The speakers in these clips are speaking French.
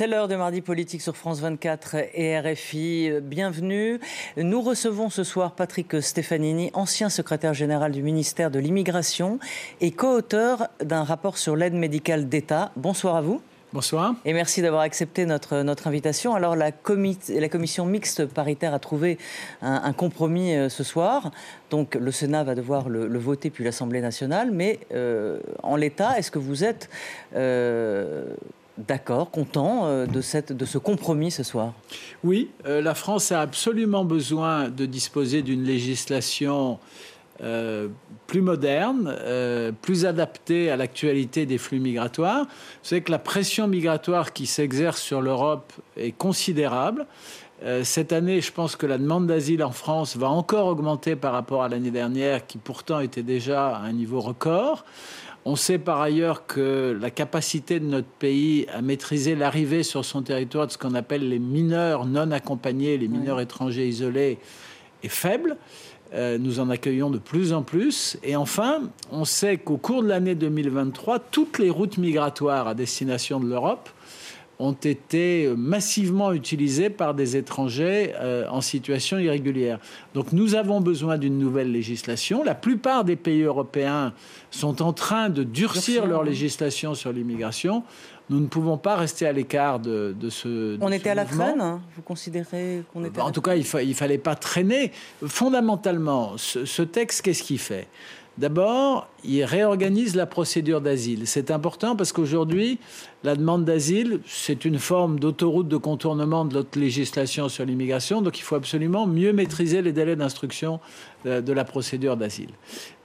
C'est l'heure de mardi politique sur France 24 et RFI. Bienvenue. Nous recevons ce soir Patrick Stefanini, ancien secrétaire général du ministère de l'Immigration et co-auteur d'un rapport sur l'aide médicale d'État. Bonsoir à vous. Bonsoir. Et merci d'avoir accepté notre, notre invitation. Alors, la, la commission mixte paritaire a trouvé un, compromis euh, ce soir. Donc, le Sénat va devoir le, voter, puis l'Assemblée nationale. Mais euh, en l'état, est-ce que vous êtes euh, d'accord, content euh, de, cette, de ce compromis ce soir? Oui, euh, la France a absolument besoin de disposer d'une législation euh, plus moderne, plus adaptée à l'actualité des flux migratoires. Vous savez que la pression migratoire qui s'exerce sur l'Europe est considérable. Cette année, je pense que la demande d'asile en France va encore augmenter par rapport à l'année dernière, qui pourtant était déjà à un niveau record. On sait par ailleurs que la capacité de notre pays à maîtriser l'arrivée sur son territoire de ce qu'on appelle les mineurs non accompagnés, les mineurs étrangers isolés, est faible. Euh, nous en accueillons de plus en plus. Et enfin, on sait qu'au cours de l'année 2023, toutes les routes migratoires à destination de l'Europe ont été massivement utilisés par des étrangers euh, en situation irrégulière. Donc nous avons besoin d'une nouvelle législation. La plupart des pays européens sont en train de durcir leur législation sur l'immigration. Nous ne pouvons pas rester à l'écart de, ce. On était à la traîne hein Vous considérez qu'on était. En tout cas, il ne fallait pas traîner. Fondamentalement, ce texte, qu'est-ce qu'il fait? D'abord, il réorganise la procédure d'asile. C'est important parce qu'aujourd'hui, la demande d'asile, c'est une forme d'autoroute de contournement de notre législation sur l'immigration. Donc il faut absolument mieux maîtriser les délais d'instruction de la procédure d'asile.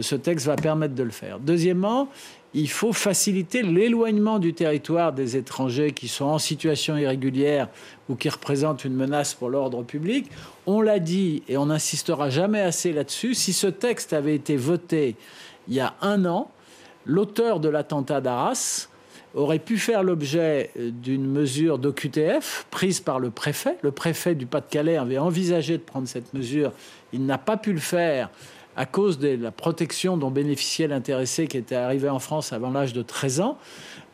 Ce texte va permettre de le faire. Deuxièmement, il faut faciliter l'éloignement du territoire des étrangers qui sont en situation irrégulière ou qui représentent une menace pour l'ordre public. On l'a dit et on n'insistera jamais assez là-dessus, si ce texte avait été voté il y a un an, l'auteur de l'attentat d'Arras aurait pu faire l'objet d'une mesure d'OQTF prise par le préfet. Le préfet du Pas-de-Calais avait envisagé de prendre cette mesure, il n'a pas pu le faire à cause de la protection dont bénéficiait l'intéressé qui était arrivé en France avant l'âge de 13 ans.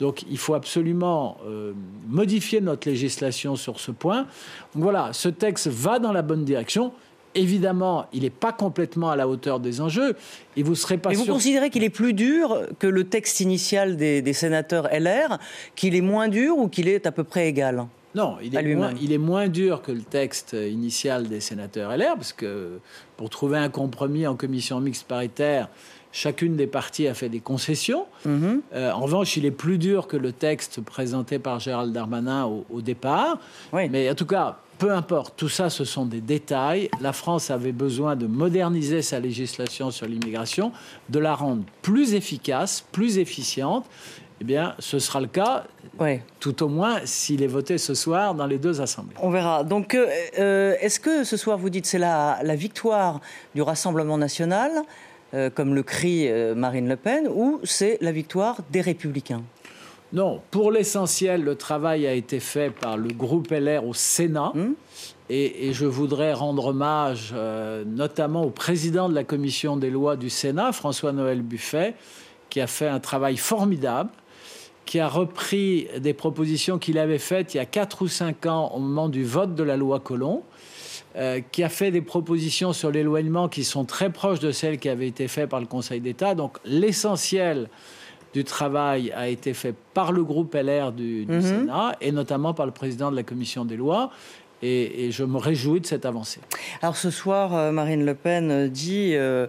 Donc il faut absolument euh, modifier notre législation sur ce point. Donc voilà, ce texte va dans la bonne direction. Évidemment, il n'est pas complètement à la hauteur des enjeux. Et vous serez pas. Mais vous considérez qu'il est plus dur que le texte initial des, des sénateurs LR, qu'il est moins dur ou qu'il est à peu près égal? Non, il est, moins, il est, moins, dur que le texte initial des sénateurs LR, parce que pour trouver un compromis en commission mixte paritaire, chacune des parties a fait des concessions. Mhm. Euh, en revanche, il est plus dur que le texte présenté par Gérald Darmanin au, départ. Mais en tout cas, peu importe, tout ça, ce sont des détails. La France avait besoin de moderniser sa législation sur l'immigration, de la rendre plus efficace, plus efficiente eh bien, ce sera le cas, tout au moins s'il est voté ce soir dans les deux assemblées. On verra. Donc, euh, euh, est-ce que ce soir, vous dites c'est la, la victoire du Rassemblement national, euh, comme le crie Marine Le Pen, ou c'est la victoire des Républicains? Non, pour l'essentiel, le travail a été fait par le groupe LR au Sénat. Hmm? Et, et, je voudrais rendre hommage notamment au président de la commission des lois du Sénat, François-Noël Buffet, qui a fait un travail formidable qui a repris des propositions qu'il avait faites il y a 4 ou 5 ans au moment du vote de la loi Colomb, euh, qui a fait des propositions sur l'éloignement qui sont très proches de celles qui avaient été faites par le Conseil d'État. Donc l'essentiel du travail a été fait par le groupe LR du, mhm. Sénat et notamment par le président de la Commission des lois. Et, je me réjouis de cette avancée. Alors ce soir, euh, Marine Le Pen dit euh,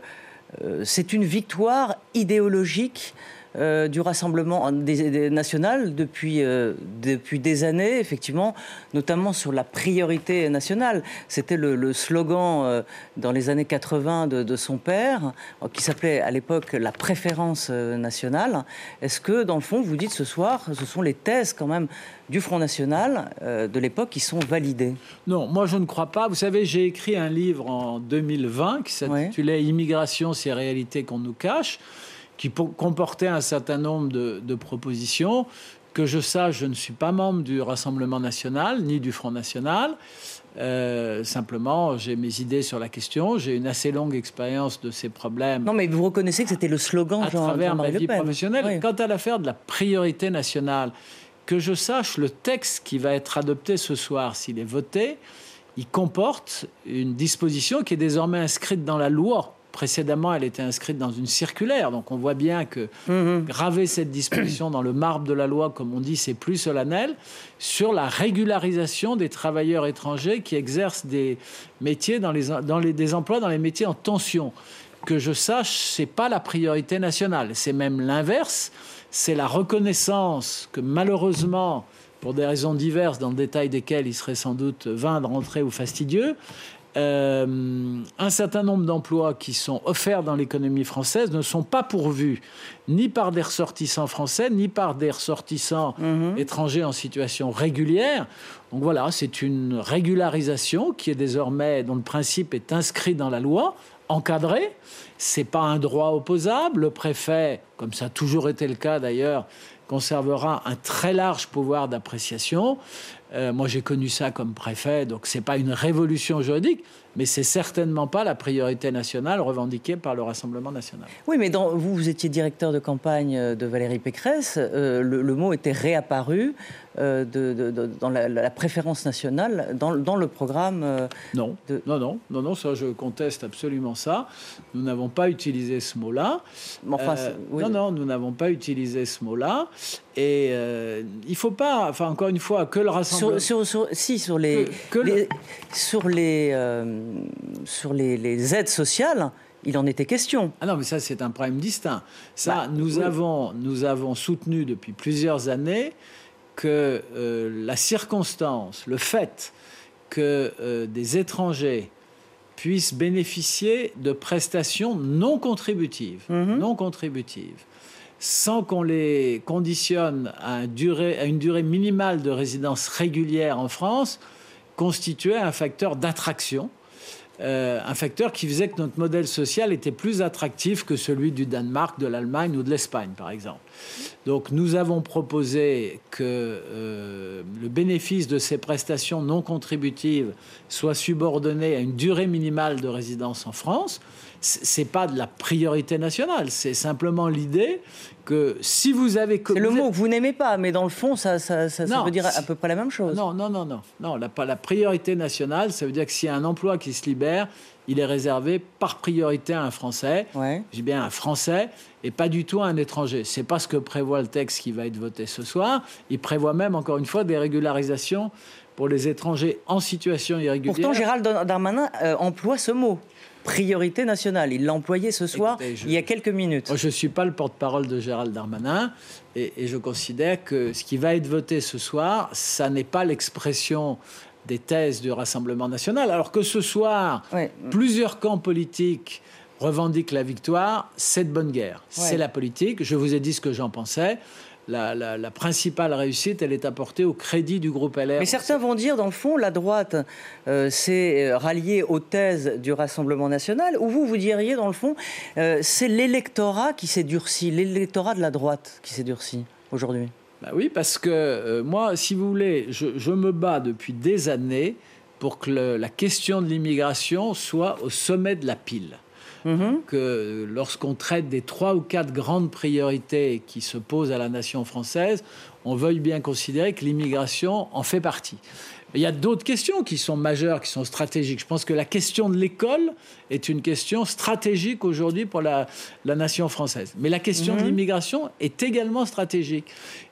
c'est une victoire idéologique euh, du Rassemblement national depuis, euh, depuis des années, effectivement, notamment sur la priorité nationale. C'était le, slogan euh, dans les années 80 de, son père, qui s'appelait à l'époque la préférence nationale. Est-ce que, dans le fond, vous dites ce soir, ce sont les thèses quand même du Front National de l'époque qui sont validées? Non, moi je ne crois pas. Vous savez, j'ai écrit un livre en 2020 qui s'intitulait Immigration, ces réalités qu'on nous cache qui comportait un certain nombre de, propositions. Que je sache, je ne suis pas membre du Rassemblement national ni du Front national. Euh, simplement, j'ai mes idées sur la question. J'ai une assez longue expérience de ces problèmes. Non, mais vous reconnaissez que c'était le slogan à travers ma vie professionnelle. Quant à l'affaire de la priorité nationale, que je sache, le texte qui va être adopté ce soir, s'il est voté, il comporte une disposition qui est désormais inscrite dans la loi Précédemment, elle était inscrite dans une circulaire. Donc on voit bien que mhm. graver cette disposition dans le marbre de la loi, comme on dit, c'est plus solennel, sur la régularisation des travailleurs étrangers qui exercent des métiers dans les, dans les, des emplois dans les métiers en tension. Que je sache, c'est pas la priorité nationale. C'est même l'inverse. C'est la reconnaissance que malheureusement, pour des raisons diverses, dans le détail desquelles il serait sans doute vain de rentrer ou fastidieux, euh, un certain nombre d'emplois qui sont offerts dans l'économie française ne sont pas pourvus ni par des ressortissants français, ni par des ressortissants mhm. étrangers en situation régulière. Donc voilà, c'est une régularisation qui est désormais, dont le principe est inscrit dans la loi, encadré. C'est pas un droit opposable. Le préfet, comme ça a toujours été le cas d'ailleurs, conservera un très large pouvoir d'appréciation. Euh, moi, j'ai connu ça comme préfet, donc c'est pas une révolution juridique, mais c'est certainement pas la priorité nationale revendiquée par le Rassemblement national. Oui, mais dans, vous, vous étiez directeur de campagne de Valérie Pécresse. Euh, le, mot était réapparu euh, de, dans la, préférence nationale, dans, dans le programme. non, non, non, non, non, ça, je conteste absolument ça. Nous n'avons pas utilisé ce mot-là. Enfin, Non, non, nous n'avons pas utilisé ce mot-là. Et il faut pas, enfin, encore une fois, que le Rassemblement sur, si, sur les, sur les, euh, sur les, aides sociales, il en était question. Ah non, mais ça, c'est un problème distinct. Ça, bah, nous, avons, nous avons soutenu depuis plusieurs années que euh, la circonstance, le fait que euh, des étrangers puissent bénéficier de prestations non contributives, mhm. non contributives, sans qu'on les conditionne à, une durée minimale de résidence régulière en France, constituait un facteur d'attraction, euh, un facteur qui faisait que notre modèle social était plus attractif que celui du Danemark, de l'Allemagne ou de l'Espagne, par exemple. Donc nous avons proposé que euh, le bénéfice de ces prestations non contributives soit subordonné à une durée minimale de résidence en France c'est pas de la priorité nationale, c'est simplement l'idée que si vous avez... C'est le mot que vous n'aimez pas, mais dans le fond, ça, ça, veut dire à peu près la même chose. Non, non, non, non. non la, la priorité nationale, ça veut dire que s'il y a un emploi qui se libère, il est réservé par priorité à un Français. Ouais. Je dis bien un Français et pas du tout à un étranger. C'est pas ce que prévoit le texte qui va être voté ce soir. Il prévoit même, encore une fois, des régularisations pour les étrangers en situation irrégulière. Pourtant, Gérald Darmanin euh, emploie ce mot priorité nationale. Il l'a employé ce soir, il y a quelques minutes. je ne suis pas le porte-parole de Gérald Darmanin et, je considère que ce qui va être voté ce soir, ça n'est pas l'expression des thèses du Rassemblement national. Alors que ce soir, plusieurs camps politiques revendiquent la victoire, c'est de bonne guerre. C'est la politique. Je vous ai dit ce que j'en pensais la, principale réussite, elle est apportée au crédit du groupe LR. Mais certains vont dire, dans le fond, la droite euh, s'est euh, ralliée aux thèses du Rassemblement national, ou vous, vous diriez, dans le fond, euh, c'est l'électorat qui s'est durci, l'électorat de la droite qui s'est durci aujourd'hui bah Oui, parce que moi, si vous voulez, je, me bats depuis des années pour que la question de l'immigration soit au sommet de la pile. Mhm. que lorsqu'on traite des trois ou quatre grandes priorités qui se posent à la nation française, on veuille bien considérer que l'immigration en fait partie. Il y a d'autres questions qui sont majeures, qui sont stratégiques. Je pense que la question de l'école est une question stratégique aujourd'hui pour la, nation française. Mais la question de mhm. l'immigration est également stratégique.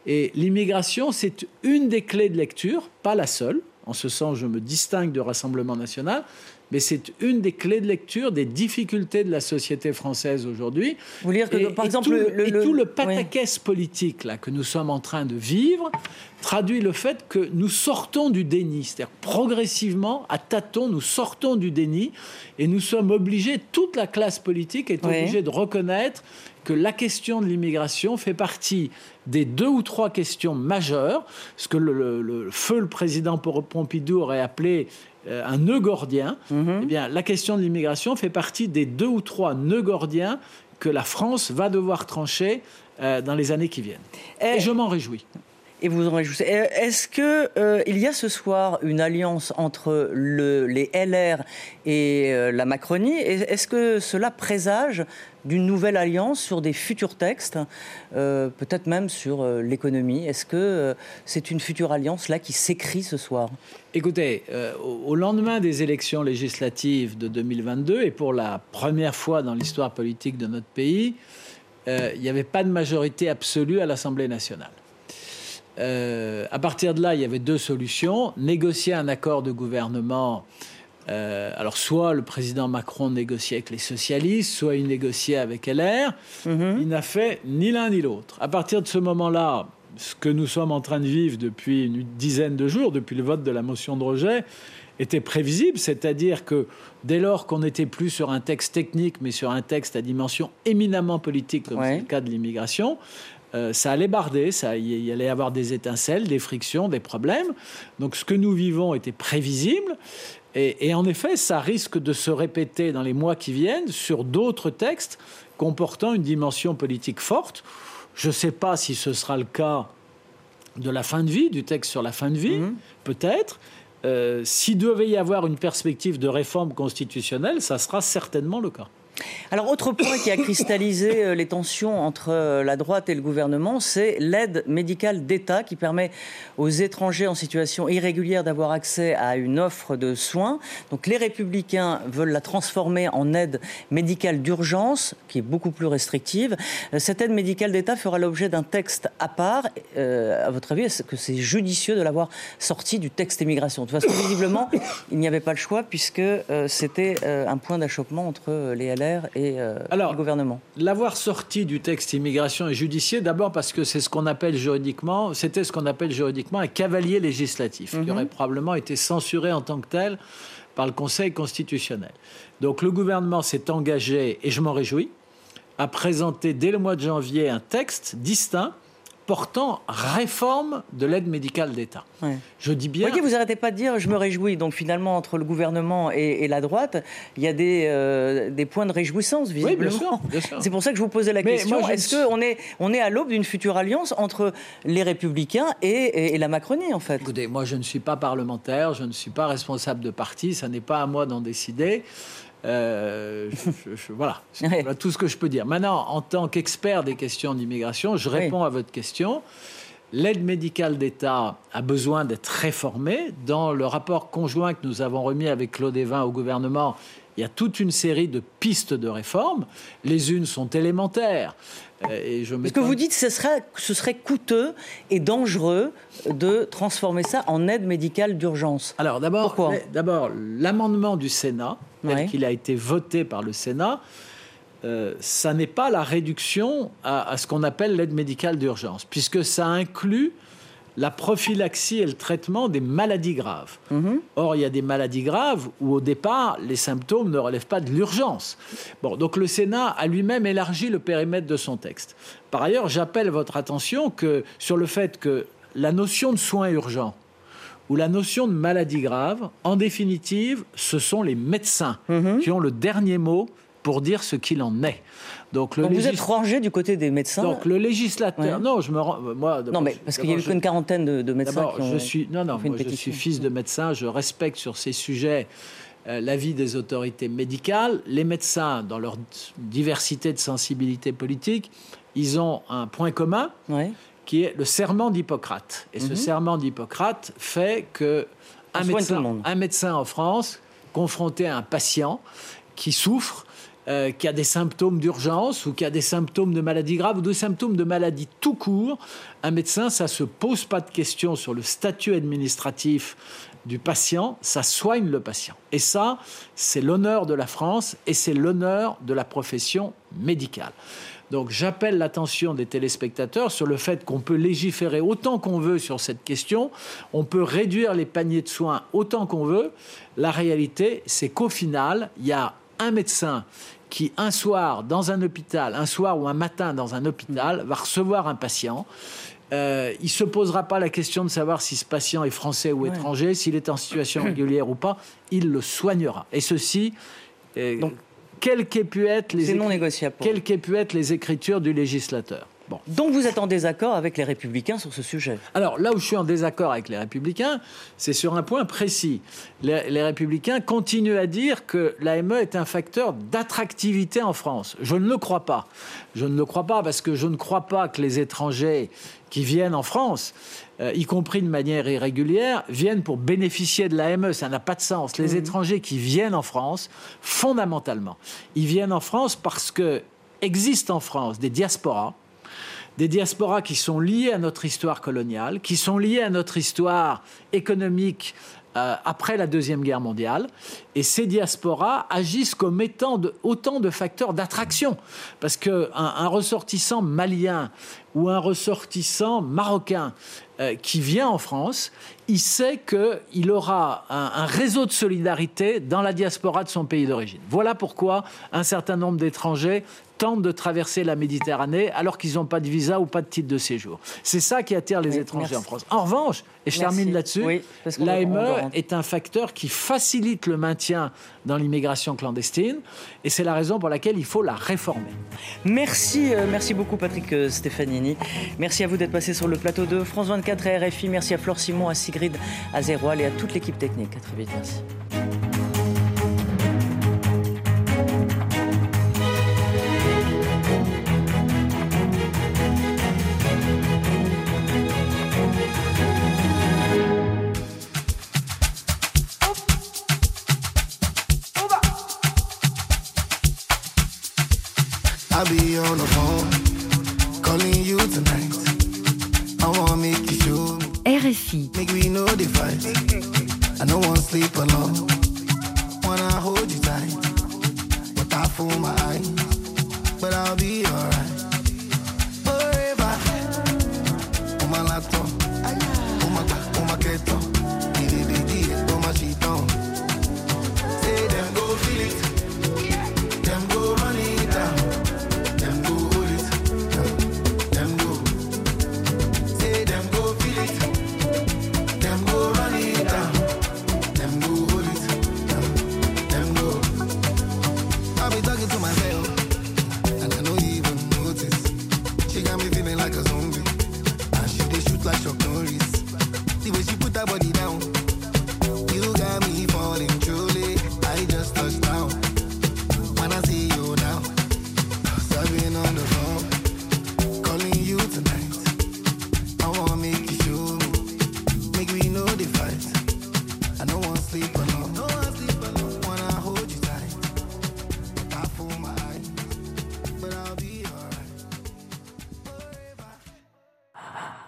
Et l'immigration, c'est une des clés de lecture, pas la seule. En ce sens, je me distingue du Rassemblement national, mais c'est une des clés de lecture des difficultés de la société française aujourd'hui. Vous dire que, par exemple, tout le, et tout le pataquès politique là, que nous sommes en train de vivre traduit le fait que nous sortons du déni. C'est-à-dire progressivement, à tâtons, nous sortons du déni et nous sommes obligés, toute la classe politique est obligée de reconnaître que la question de l'immigration fait partie des deux ou trois questions majeures, ce que le, feu le président Pompidou aurait appelé un nœud gordien. Mhm. Eh bien, la question de l'immigration fait partie des deux ou trois nœuds gordiens que la France va devoir trancher dans les années qui viennent. Et, je m'en réjouis. Et vous en réjouissez. Est-ce qu'il il y a ce soir une alliance entre le, les LR et la Macronie? Est-ce que cela présage d'une nouvelle alliance sur des futurs textes, euh, peut-être même sur euh, l'économie? Est-ce que euh, c'est une future alliance là qui s'écrit ce soir? Écoutez, au lendemain des élections législatives de 2022 et pour la première fois dans l'histoire politique de notre pays, il n'y avait pas de majorité absolue à l'Assemblée nationale. À partir de là, il y avait deux solutions négocier un accord de gouvernement euh, alors, soit le président Macron négociait avec les socialistes, soit il négociait avec LR. Mhm. Il n'a fait ni l'un ni l'autre. À partir de ce moment-là, ce que nous sommes en train de vivre depuis une dizaine de jours, depuis le vote de la motion de rejet, était prévisible, c'est-à-dire que dès lors qu'on n'était plus sur un texte technique, mais sur un texte à dimension éminemment politique, comme c'est le cas de l'immigration, euh, ça allait barder, ça, il y allait avoir des étincelles, des frictions, des problèmes. Donc ce que nous vivons était prévisible. Et, en effet, ça risque de se répéter dans les mois qui viennent sur d'autres textes comportant une dimension politique forte. Je ne sais pas si ce sera le cas de la fin de vie, du texte sur la fin de vie, mhm. peut-être. Euh, S'il devait y avoir une perspective de réforme constitutionnelle, ça sera certainement le cas. Alors, autre point qui a cristallisé euh, les tensions entre euh, la droite et le gouvernement, c'est l'aide médicale d'État qui permet aux étrangers en situation irrégulière d'avoir accès à une offre de soins. Donc, les républicains veulent la transformer en aide médicale d'urgence, qui est beaucoup plus restrictive. Euh, cette aide médicale d'État fera l'objet d'un texte à part. à votre avis, est-ce que c'est judicieux de l'avoir sorti du texte immigration? De toute façon, visiblement, il n'y avait pas le choix puisque c'était un point d'achoppement entre les LR et euh, Alors, le gouvernement L'avoir sorti du texte immigration et judiciaire, d'abord parce que c'est ce qu'on appelle juridiquement, c'était ce qu'on appelle juridiquement un cavalier législatif, qui mhm. aurait probablement été censuré en tant que tel par le Conseil constitutionnel. Donc le gouvernement s'est engagé, et je m'en réjouis, à présenter dès le mois de janvier un texte distinct portant réforme de l'aide médicale d'État. Je dis bien. Voyez, vous n'arrêtez pas de dire je me réjouis. Donc finalement, entre le gouvernement et, la droite, il y a des, euh, des points de réjouissance, visiblement. Oui, C'est pour ça que je vous posais la question est-ce qu'on est, on est à l'aube d'une future alliance entre les Républicains et, et, la Macronie, en fait? Écoutez, moi, je ne suis pas parlementaire, je ne suis pas responsable de parti, ça n'est pas à moi d'en décider. Euh, voilà, voilà tout ce que je peux dire. Maintenant, en tant qu'expert des questions d'immigration, je réponds à votre question. L'aide médicale d'État a besoin d'être réformée. Dans le rapport conjoint que nous avons remis avec Claude Evin au gouvernement, il y a toute une série de pistes de réforme. Les unes sont élémentaires. Euh, et je Ce que vous dites, ce serait, ce serait coûteux et dangereux de transformer ça en aide médicale d'urgence. Alors d'abord, d'abord l'amendement du Sénat, tel qu'il a été voté par le Sénat, euh, ça n'est pas la réduction à, ce qu'on appelle l'aide médicale d'urgence, puisque ça inclut la prophylaxie et le traitement des maladies graves. Mhm. Or, il y a des maladies graves où, au départ, les symptômes ne relèvent pas de l'urgence. Bon, donc le Sénat a lui-même élargi le périmètre de son texte. Par ailleurs, j'appelle votre attention que, sur le fait que la notion de soins urgents ou la notion de maladie grave, en définitive, ce sont les médecins mhm. qui ont le dernier mot pour dire ce qu'il en est. Donc, le vous êtes rangé du côté des médecins. Donc le législateur. Non, je me rends. Moi, non, mais parce qu'il y a eu qu'une quarantaine de, médecins qui ont. Je suis. Non, non. Moi, je suis fils de médecin. Je respecte sur ces sujets euh, l'avis des autorités médicales. Les médecins, dans leur diversité de sensibilité politique, ils ont un point commun. qui est le serment d'Hippocrate. Et ce mhm. serment d'Hippocrate fait que un médecin, un médecin en France, confronté à un patient qui souffre, euh, qui a des symptômes d'urgence ou qui a des symptômes de maladie grave ou des symptômes de maladie tout court, un médecin, ça se pose pas de questions sur le statut administratif du patient, ça soigne le patient. Et ça, c'est l'honneur de la France et c'est l'honneur de la profession médicale. Donc j'appelle l'attention des téléspectateurs sur le fait qu'on peut légiférer autant qu'on veut sur cette question, on peut réduire les paniers de soins autant qu'on veut. La réalité, c'est qu'au final, il y a un médecin qui, un soir, dans un hôpital, un soir ou un matin dans un hôpital, va recevoir un patient. Euh, il ne se posera pas la question de savoir si ce patient est français ou étranger, s'il est en situation régulière ou pas. Il le soignera. Et ceci, euh, quelles qu'aient pu être les, C'est non écri- négociable. pour quelles qu'aient pu être les écritures du législateur. Bon. Donc vous êtes en désaccord avec les Républicains sur ce sujet Alors là où je suis en désaccord avec les républicains, c'est sur un point précis. Les, les républicains continuent à dire que l'AME est un facteur d'attractivité en France. Je ne le crois pas. Je ne le crois pas parce que je ne crois pas que les étrangers qui viennent en France, euh, y compris de manière irrégulière, viennent pour bénéficier de l'AME. Ça n'a pas de sens. Les étrangers qui viennent en France, fondamentalement, ils viennent en France parce que existent en France des diasporas des diasporas qui sont liées à notre histoire coloniale, qui sont liées à notre histoire économique euh, après la Deuxième Guerre mondiale. Et ces diasporas agissent comme étant de- autant de facteurs d'attraction. Parce qu'un un ressortissant malien ou un ressortissant marocain euh, qui vient en France, il sait qu'il aura un, un réseau de solidarité dans la diaspora de son pays d'origine. Voilà pourquoi un certain nombre d'étrangers tentent de traverser la Méditerranée alors qu'ils n'ont pas de visa ou pas de titre de séjour. C'est ça qui attire les Oui, étrangers merci. en France. En revanche, et je Merci. termine là-dessus, Oui, l'AME est un facteur qui facilite le maintien dans l'immigration clandestine et c'est la raison pour laquelle il faut la réformer. Merci, euh, merci beaucoup Patrick euh, Stefanini. Merci à vous d'être passé sur le plateau de France 24 et RFI. Merci à Flore Simon, à Sigrid, à Zéroal et à toute l'équipe technique. À très vite, merci.